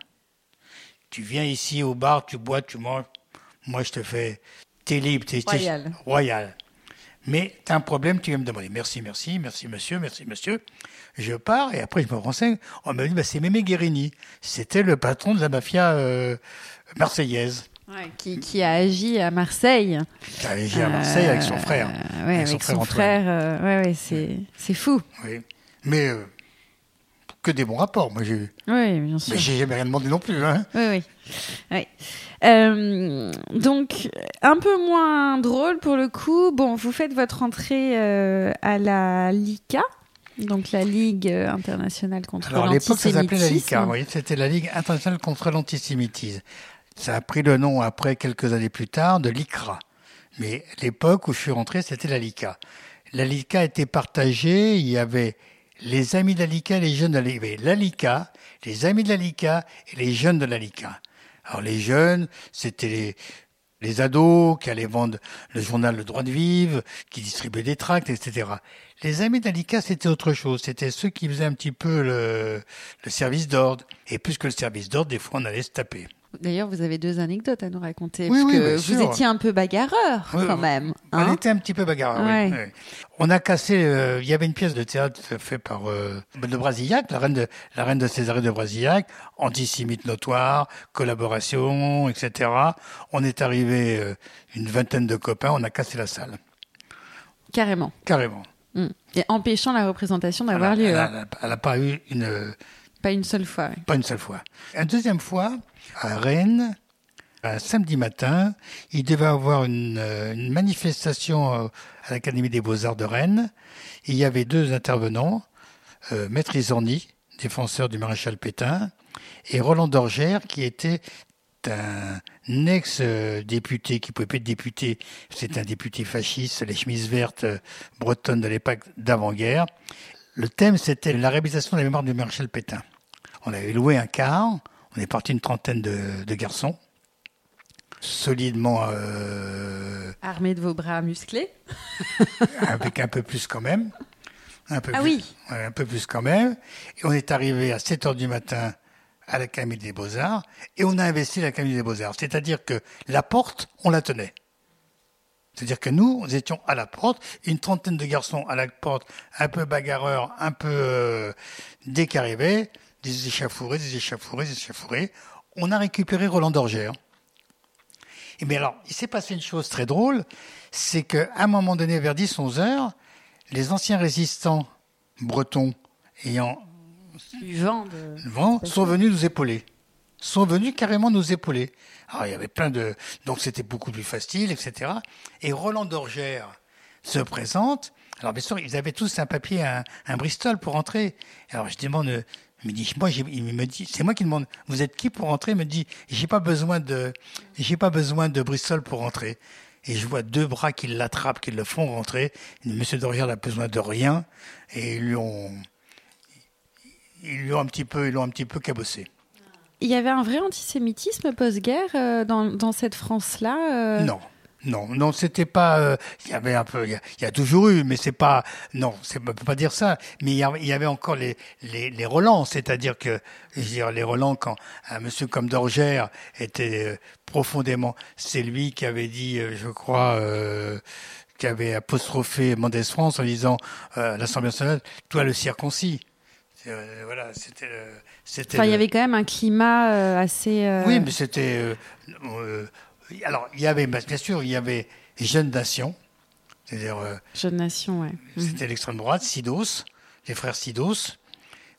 Tu viens ici au bar, tu bois, tu manges. Moi, je te fais. T'es libre, t'es Royal. royal. Mais tu as un problème, tu viens me demander. Merci, merci, merci, monsieur, merci, monsieur. Je pars et après, je me renseigne. On me dit, bah, c'est Mémé Guérini. C'était le patron de la mafia euh, marseillaise. Ouais, qui, qui a agi à Marseille. Qui a agi à Marseille avec son frère. Euh, ouais, avec, son, frère. Antoine. euh, ouais, ouais, c'est, c'est fou. Oui. Mais euh, que des bons rapports, moi, j'ai eu. Oui, bien sûr. Mais j'ai jamais rien demandé non plus. Hein. Oui, oui. oui. Euh, donc, un peu moins drôle pour le coup. Bon, vous faites votre entrée euh, à la LICA. Donc la Ligue internationale contre Alors à l'époque, ça s'appelait la l'antisémitisme. LICA. Oui, c'était la Ligue internationale contre l'antisémitisme. Ça a pris le nom après quelques années plus tard de l'ICRA. Mais l'époque où je suis rentré, c'était la LICA. La LICA était partagée. Il y avait les amis de la LICA et les jeunes de la LICA. Il y avait la LICA, les amis de la LICA et les jeunes de la LICA. Alors les jeunes, c'était les, les ados qui allaient vendre le journal Le Droit de Vivre, qui distribuaient des tracts, etc. Les amis d'Alika, c'était autre chose. C'était ceux qui faisaient un petit peu le, le service d'ordre. Et plus que le service d'ordre, des fois, on allait se taper. D'ailleurs, vous avez deux anecdotes à nous raconter. Oui, parce oui, que bien vous étiez un peu bagarreur, Oui, quand même. On hein. était un petit peu bagarreur, Ouais. oui. On a cassé, euh, il y avait une pièce de théâtre faite par euh, de Brasillac, la reine de, la reine de Césarée de Brasillac, antisémite notoire, collaboration, etc. On est arrivé euh, une vingtaine de copains, on a cassé la salle. Carrément. Carrément. Mm. Et empêchant la représentation d'avoir lieu. elle hein. a- elle a- elle a pas eu une, Pas une seule fois. Pas une seule fois. Une deuxième fois, à Rennes, un samedi matin, il devait avoir une, euh, manifestation euh, à l'Académie des Beaux-Arts de Rennes. Il y avait deux intervenants, euh, Maître Isorni, défenseur du maréchal Pétain, et Roland Dorgère, qui était un ex-député, qui pouvait pas être député, c'est un député fasciste, les chemises vertes bretonnes de l'époque d'avant-guerre. Le thème, c'était la réhabilitation de la mémoire du maréchal Pétain. On avait loué un car, on est parti une trentaine de, de garçons, solidement, euh, Armé de vos bras musclés. avec un peu plus quand même. Un peu Ah plus, oui. un peu plus quand même. Et on est arrivé à 7 heures du matin à l'Académie des Beaux-Arts et on a investi l'Académie des Beaux-Arts. C'est-à-dire que la porte, on la tenait. C'est-à-dire que nous, nous étions à la porte, une trentaine de garçons à la porte, un peu bagarreurs, un peu euh, dès qu'arrivaient, des échafourés, des échafourés, des échafourés. On a récupéré Roland Dorgère. Et mais alors, il s'est passé une chose très drôle, c'est qu'à un moment donné, vers 10-11 heures, les anciens résistants bretons ayant. De... vent sont venus nous épauler. Sont venus carrément nous épauler. Alors, il y avait plein de. Donc, c'était beaucoup plus facile, etc. Et Roland Dorgère se présente. Alors, bien sûr, ils avaient tous un papier, un, un Bristol pour entrer. Alors, je demande. Il me dit, moi, il me dit, c'est moi qui demande, vous êtes qui pour entrer? Il me dit, j'ai pas besoin de, j'ai pas besoin de Bristol pour entrer. Et je vois deux bras qui l'attrapent, qui le font rentrer. Monsieur Dorgère n'a besoin de rien. Et ils lui ont, ils lui ont un petit peu, ils l'ont un petit peu cabossé. Il y avait un vrai antisémitisme post-guerre euh, dans, dans cette France-là. euh, Non. Non, non, c'était pas. euh, Il y avait un peu, il y a, il y a toujours eu, mais c'est pas. Non, c'est- on peut pas dire ça. Mais il y avait, il y avait encore les les, les relents, c'est-à-dire que, je veux dire, les relents quand un monsieur comme Dorgère était euh, profondément, c'est lui qui avait dit, euh, je crois, euh, qui avait apostrophé Mendès France en disant euh, à l'Assemblée nationale, toi le circoncis. Euh, voilà, c'était. c'était. Enfin, il y avait quand même un climat euh, assez. euh, oui, mais c'était. Alors, il y avait, bah, bien sûr, il y avait Jeunes Nation, c'est-à-dire, euh, Jeune nation, ouais. Mhm. c'était l'extrême droite, Sidos, les frères Sidos,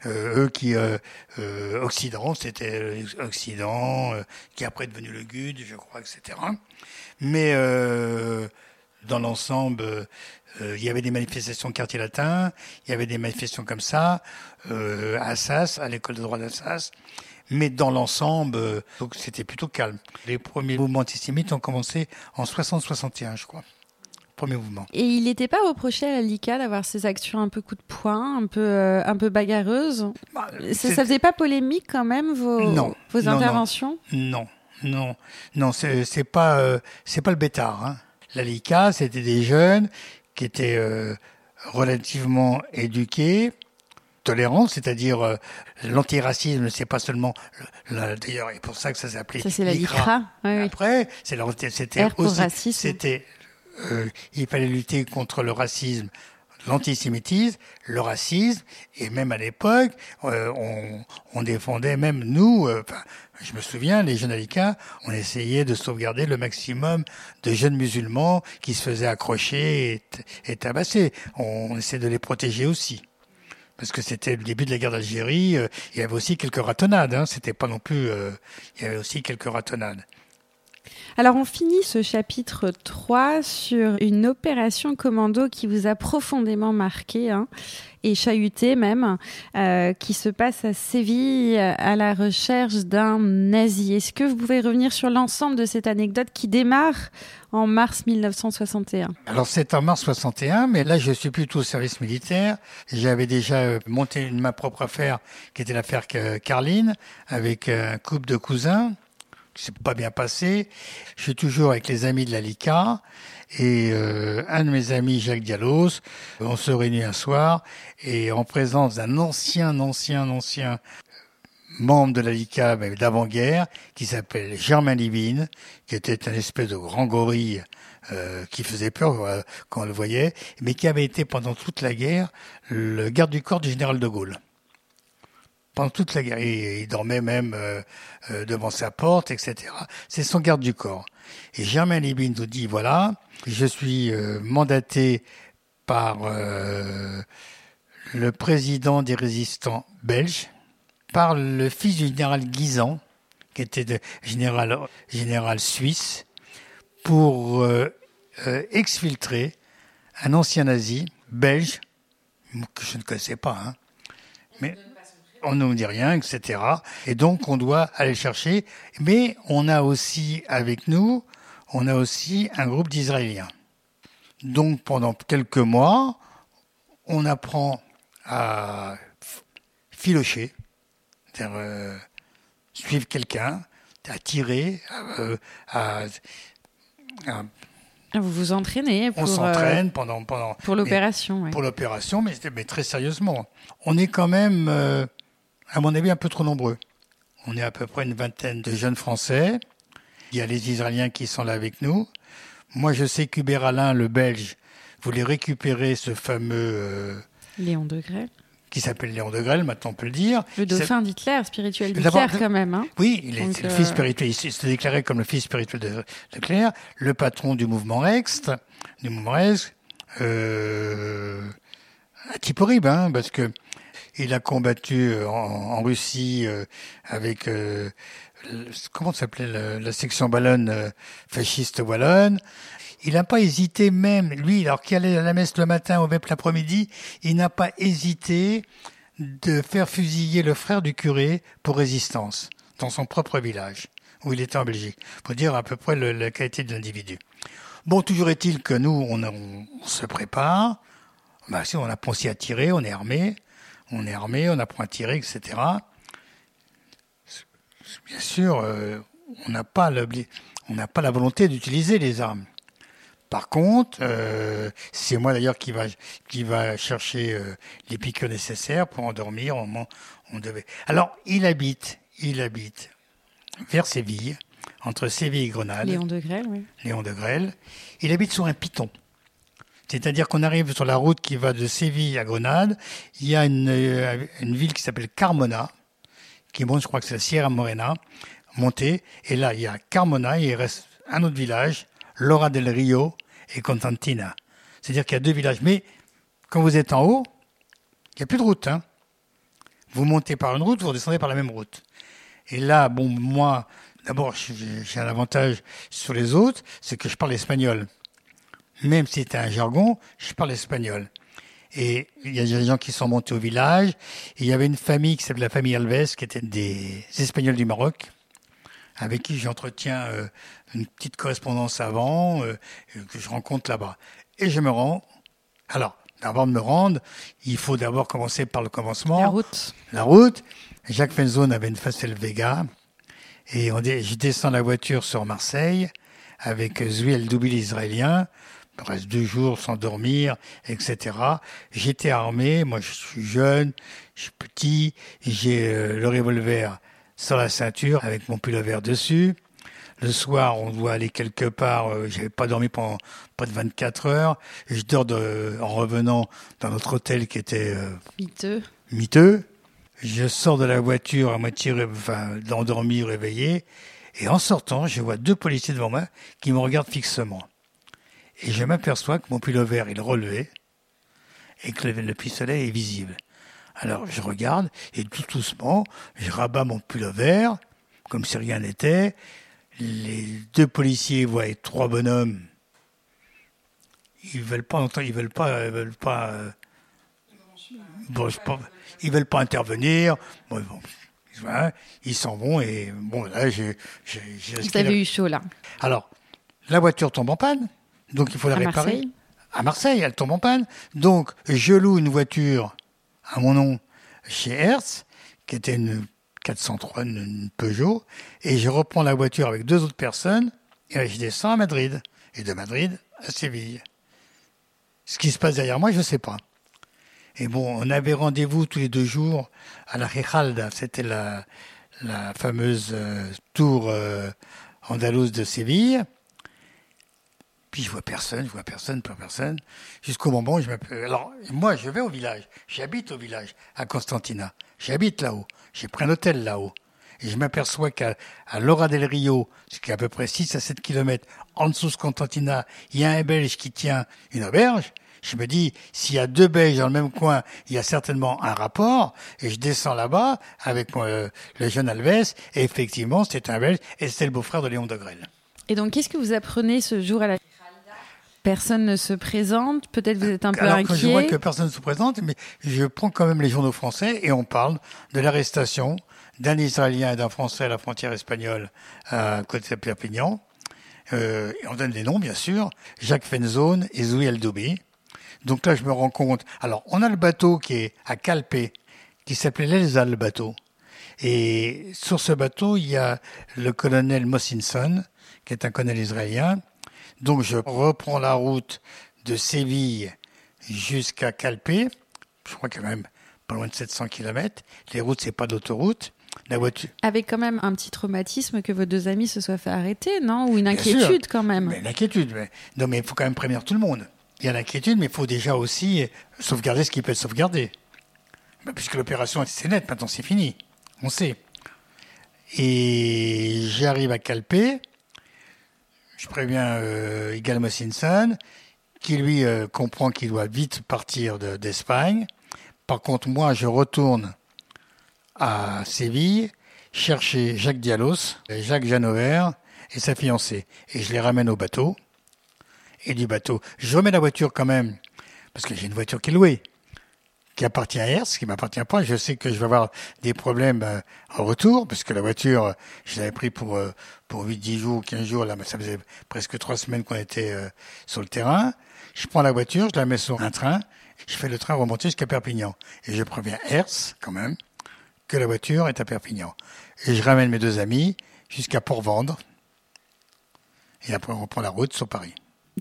euh, eux qui. Euh, euh, Occident, c'était Occident, qui après est devenu le GUD, je crois, etc. Mais dans l'ensemble, il y avait des manifestations au quartier latin, il y avait des manifestations comme ça, à Assas, à l'école de droit d'Assas. Mais dans l'ensemble, euh, donc c'était plutôt calme. Les premiers mouvements antisémites ont commencé en 60-61, je crois. Premier mouvement. Et il n'était pas reproché à la LICA d'avoir ces actions un peu coup de poing, un peu, euh, un peu bagarreuses Bah, ça, ça faisait pas polémique quand même vos, Non, vos non, interventions? Non, non, non, c'est pas euh, c'est pas le bêtard. Hein. La LICA, c'était des jeunes qui étaient euh, relativement éduqués, tolérants, c'est-à-dire euh, l'antiracisme, c'est pas seulement d'ailleurs, et pour ça que ça s'appelait Ça, c'est la l'ICRA. Oui. Après, c'est la- c'était aussi, racisme. c'était, euh, il fallait lutter contre le racisme, l'antisémitisme, le racisme, et même à l'époque, euh, on, on défendait même nous, euh, je me souviens, les jeunes Alika, on essayait de sauvegarder le maximum de jeunes musulmans qui se faisaient accrocher et, et tabasser. On, on essayait de les protéger aussi. Parce que c'était le début de la guerre d'Algérie, euh, il y avait aussi quelques ratonnades, hein, c'était pas non plus, euh, il y avait aussi quelques ratonnades. Alors on finit ce chapitre 3 sur une opération commando qui vous a profondément marqué hein, et chahuté même, euh, qui se passe à Séville à la recherche d'un nazi. Est-ce que vous pouvez revenir sur l'ensemble de cette anecdote qui démarre en mars 1961 Alors c'est en mars 61, mais là je suis plutôt au service militaire. J'avais déjà euh, monté ma propre affaire qui était l'affaire Carline avec un couple de cousins c'est pas bien passé. Je suis toujours avec les amis de la LICA et euh, un de mes amis, Jacques Diallos, on se réunit un soir et en présence d'un ancien, ancien, ancien membre de la LICA d'avant-guerre qui s'appelle Germain Livine, qui était un espèce de grand gorille euh, qui faisait peur euh, quand on le voyait, mais qui avait été pendant toute la guerre le garde du corps du général de Gaulle pendant toute la guerre. Il, dormait même euh, euh, devant sa porte, etc. C'est son garde du corps. Et Germain Libin nous dit, voilà, je suis euh, mandaté par le président des résistants belges, par le fils du général Guisan, qui était de général, suisse, pour exfiltrer un ancien nazi belge, que je ne connaissais pas, hein, on ne nous dit rien, etc. Et donc on doit aller chercher. Mais on a aussi avec nous, on a aussi un groupe d'Israéliens. Donc pendant quelques mois, on apprend à filocher, c'est-à-dire euh, suivre quelqu'un, à tirer, à, vous vous entraînez pour, On s'entraîne pendant, pendant pour l'opération. Pour l'opération, mais, mais, très sérieusement. On est quand même euh, à mon avis, un peu trop nombreux. On est à peu près une vingtaine de jeunes Français. Il y a les Israéliens qui sont là avec nous. Moi, je sais qu'Hubert Alain, le Belge, voulait récupérer ce fameux... Euh, Léon de Grelle. Qui s'appelle Léon de Grelle, maintenant on peut le dire. Le dauphin d'Hitler, spirituel d'Hitler quand même. Hein. oui, il est le fils euh, spirituel. Il s'est déclaré comme le fils spirituel de le patron du mouvement Rex, du mouvement Rex. Euh, un type horrible, hein, parce que il a combattu euh, en, Russie euh, avec euh, comment s'appelait la, section wallonne fasciste wallonne. Il n'a pas hésité même, lui, alors qu'il allait à la messe le matin au VEP l'après-midi, il n'a pas hésité de faire fusiller le frère du curé pour résistance dans son propre village où il était en Belgique, pour dire à peu près la qualité de l'individu. Bon, toujours est-il que nous, on, se prépare. Bah, si on a pensé à tirer, on est armé on est armé, on apprend à tirer, etc. Bien sûr, euh, on n'a pas, pas la volonté d'utiliser les armes. Par contre, euh, c'est moi d'ailleurs qui va, qui va chercher euh, les piqûres nécessaires pour endormir. On, on devait. Alors, il habite, il habite vers Séville, entre Séville et Grenade. Léon de Grelle, oui. Léon de Grelle. Il habite sur un piton. C'est-à-dire qu'on arrive sur la route qui va de Séville à Grenade. Il y a une, euh, ville qui s'appelle Carmona, qui monte, je crois que c'est la Sierra Morena, montée. Et là, il y a Carmona, et il reste un autre village, Lora del Rio et Constantina. C'est-à-dire qu'il y a deux villages. Mais quand vous êtes en haut, il n'y a plus de route. Hein. Vous montez par une route, vous redescendez par la même route. Et là, bon, moi, d'abord, j'ai un avantage sur les autres, c'est que je parle espagnol même si c'était un jargon, je parle espagnol. Et il y a des gens qui sont montés au village. il y avait une famille qui s'appelait la famille Alves, qui était des Espagnols du Maroc, avec qui j'entretiens euh, une petite correspondance avant, euh, que je rencontre là-bas. Et je me rends. Alors, avant de me rendre, il faut d'abord commencer par le commencement. La route. La route. Jacques Fenzone avait une Facel Vega. Et on, je descends la voiture sur Marseille avec Zouil Doubil israélien reste deux jours sans dormir, etc. J'étais armé, moi je suis jeune, je suis petit, j'ai euh, le revolver sur la ceinture avec mon pullover dessus. Le soir, on doit aller quelque part. Euh, J'avais pas dormi pendant pas de 24 heures. Je dors de, en revenant dans notre hôtel qui était euh, miteux. miteux. Je sors de la voiture à moitié, enfin, d'endormi, réveillé. Et en sortant, je vois deux policiers devant moi qui me regardent fixement. Et je m'aperçois que mon pullover est relevé et que le, pistolet est visible. Alors je regarde et tout doucement, je rabats mon pullover comme si rien n'était. les deux policiers voient trois bonhommes. Ils veulent pas entendre, ils veulent pas, ils veulent pas. euh, bon, ils veulent pas intervenir. Bon, bon, voilà, ils s'en vont et bon là j'ai Vous avez eu chaud là. Alors la voiture tombe en panne, donc il faut la À réparer. Marseille À Marseille, elle tombe en panne. Donc je loue une voiture à mon nom chez Hertz, qui était une 403, une, Peugeot, et je reprends la voiture avec deux autres personnes et je descends à Madrid et de Madrid à Séville. Ce qui se passe derrière moi, je ne sais pas. Et bon, on avait rendez-vous tous les deux jours à la Rijalda, c'était la, la fameuse euh, tour euh, andalouse de Séville. Puis je vois personne, je vois personne, pas personne, jusqu'au moment où je m'appelle. Alors, moi, je vais au village, j'habite au village, à Constantina. J'habite là-haut, j'ai pris un hôtel là-haut. Et je m'aperçois qu'à Lora del Rio, ce qui est à peu près 6 à 7 kilomètres en dessous de Constantina, il y a un Belge qui tient une auberge. Je me dis, s'il y a deux Belges dans le même coin, il y a certainement un rapport. Et je descends là-bas avec euh, le jeune Alves. Et effectivement, c'était un Belge et c'était le beau-frère de Léon de Grelle. Et donc, qu'est-ce que vous apprenez ce jour à la Personne ne se présente. Peut-être vous êtes un peu Alors, je vois que personne ne se présente, mais je prends quand même les journaux français et on parle de l'arrestation d'un Israélien et d'un Français à la frontière espagnole à côté de Perpignan. Euh, et on donne des noms, bien sûr. Jacques Fenzone et Zoui Eldoubi. Donc là, je me rends compte. Alors, on a le bateau qui est à Calpe, qui s'appelait l'Elsa, le bateau. Et sur ce bateau, il y a le colonel Mossinson, qui est un colonel israélien. Donc je reprends la route de Séville jusqu'à Calpe. Je crois qu'il y a même pas loin de 700 km. Les routes, c'est pas d'autoroute. La voiture. Avec quand même un petit traumatisme que vos deux amis se soient fait arrêter, non? Ou une inquiétude quand même. Mais l'inquiétude. Mais... Non, mais il faut quand même prévenir tout le monde. Il y a l'inquiétude, mais il faut déjà aussi sauvegarder ce qui peut être sauvegardé. Bah, puisque l'opération, c'est net, maintenant c'est fini. On sait. Et j'arrive à Calpe. Je préviens euh, Igal qui lui euh, comprend qu'il doit vite partir de- d'Espagne. Par contre, moi, je retourne à Séville chercher Jacques Dialos, Jacques Janover et sa fiancée. Et je les ramène au bateau. Et du bateau, je remets la voiture quand même, parce que j'ai une voiture qui est louée, qui appartient à Hertz, qui m'appartient pas. Je sais que je vais avoir des problèmes euh, en retour, parce que la voiture, euh, je l'avais pris pour, euh, pour 8, 10 jours, 15 jours. Là, ça faisait presque trois semaines qu'on était sur le terrain. Je prends la voiture, je la mets sur un train, je fais le train remonter jusqu'à Perpignan. Et je préviens Hertz, quand même, que la voiture est à Perpignan. Et je ramène mes deux amis jusqu'à Port-Vendre. Et après, on reprend la route sur Paris.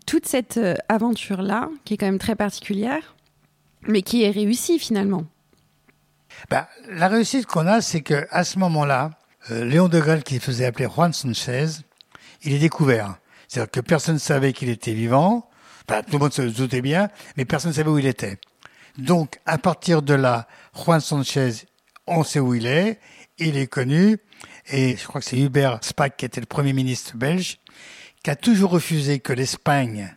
Toute cette aventure-là, qui est quand même très particulière, mais qui est réussie finalement. Bah, la réussite qu'on a, c'est que à ce moment-là, euh, Léon de Grelle, qui faisait appeler Juan Sanchez, il est découvert. C'est-à-dire que personne ne savait qu'il était vivant. Tout le monde se doutait bien, mais personne ne savait où il était. Donc, à partir de là, Juan Sanchez, on sait où il est, il est connu, et je crois que c'est Hubert Spack, qui était le premier ministre belge, qui a toujours refusé que l'Espagne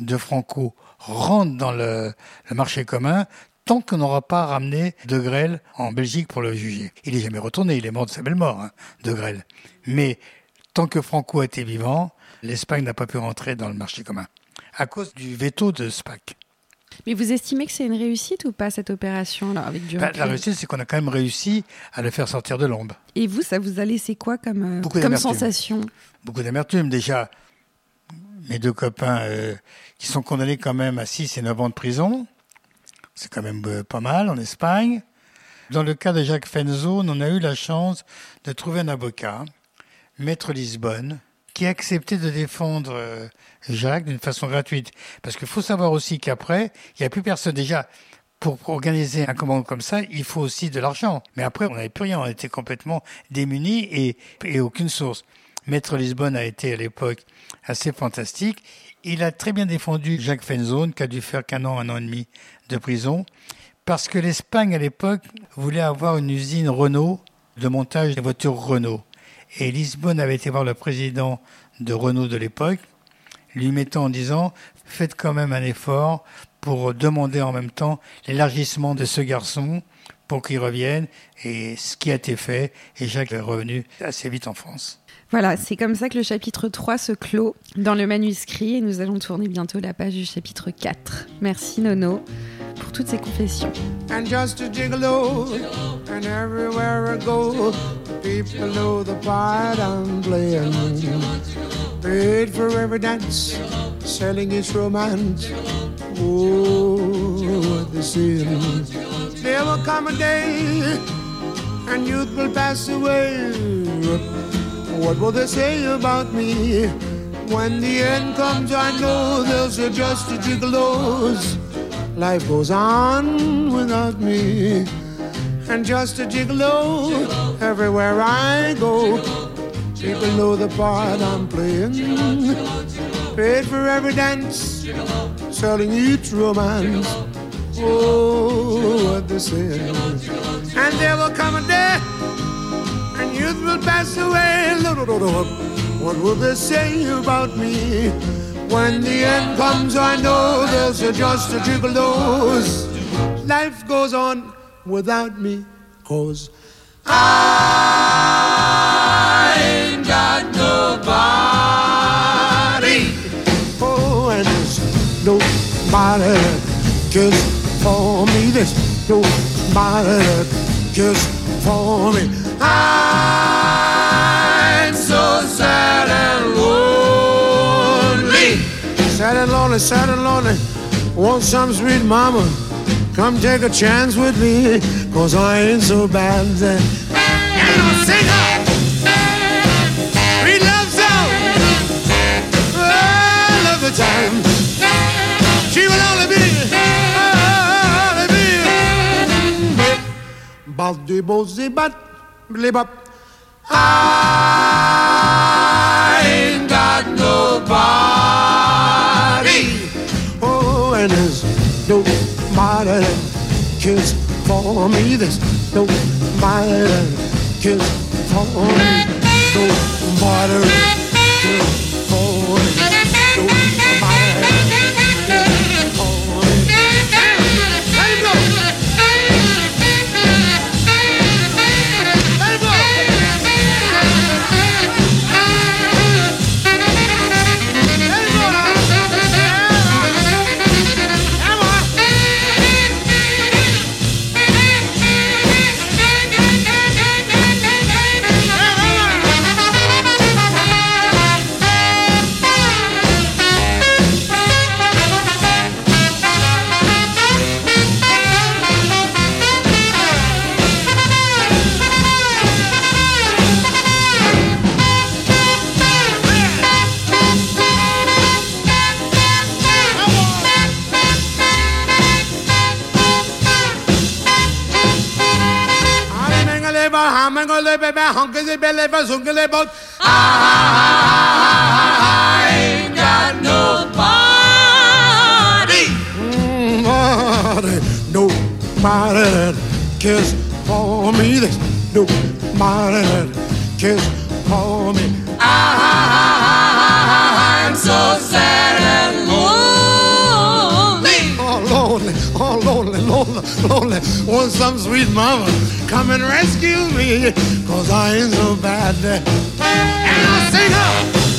de Franco rentre dans le, le marché commun tant qu'on n'aura pas ramené De Grelle en Belgique pour le juger. Il est jamais retourné, il est mort de sa belle mort, hein, De Grelle. Mais tant que Franco était vivant, l'Espagne n'a pas pu rentrer dans le marché commun à cause du veto de Spack. Mais vous estimez que c'est une réussite ou pas cette opération là avec du Bah, la réussite, c'est qu'on a quand même réussi à le faire sortir de l'ombre. Et vous, ça vous a laissé quoi comme, euh, Beaucoup comme sensation? Beaucoup d'amertume. Déjà, mes deux copains euh, qui sont condamnés quand même à 6 et 9 ans de prison, c'est quand même euh, pas mal en Espagne. Dans le cas de Jacques Fenzone, on a eu la chance de trouver un avocat, Maître Lisbonne, qui a accepté de défendre euh, Jacques d'une façon gratuite. Parce qu'il faut savoir aussi qu'après, il n'y a plus personne. Déjà, pour organiser un commande comme ça, il faut aussi de l'argent. Mais après, on n'avait plus rien. On était complètement démunis et, et aucune source. Maître Lisbonne a été à l'époque assez fantastique. Il a très bien défendu Jacques Fenzone, qui a dû faire qu'un an, un an et demi de prison, parce que l'Espagne, à l'époque, voulait avoir une usine Renault de montage des voitures Renault. Et Lisbonne avait été voir le président de Renault de l'époque, lui mettant en disant faites quand même un effort pour demander en même temps l'élargissement de ce garçon pour qu'il revienne et ce qui a été fait et Jacques est revenu assez vite en France. Voilà, c'est comme ça que le chapitre 3 se clôt dans le manuscrit et nous allons tourner bientôt la page du chapitre 4. Merci Nono pour toutes ces confessions. and just a gigolo. And everywhere I go, people know the part I'm playing. Paid for every dance, selling its romance. Oh, the sin. There will come a day, and youth will pass away. What will they say about me? When the end comes, I know they'll say just a gigolos. Life goes on without me. And just a gigolo everywhere I go. People know the part I'm playing. Paid for every dance, selling each romance. Oh, what they say. And there will come a day, will pass away. What will they say about me? When the end comes, I know there's a just a gigolos. Life goes on without me, cause I ain't got nobody. Oh, and there's nobody cares for me. There's nobody cares for me. I'm so sad and lonely. Sad and lonely, sad and lonely. Want some sweet mama? Come take a chance with me, cause I ain't so bad. And I'll sing her. Sweet love song. All of the time. She will only be, only be. Bozi bat, blibop. I ain't got nobody. Oh, and there's nobody that cares for me. There's nobody that cares for me. Nobody cares I ah, ain't got nobody. Nobody, nobody that cares for me. There's nobody cares for me. Ah, I'm so sad and lonely. Oh, lonely, oh, lonely, lonely, lonely. Want some sweet mama come and rescue me, cause I ain't so bad. And I'll sing her.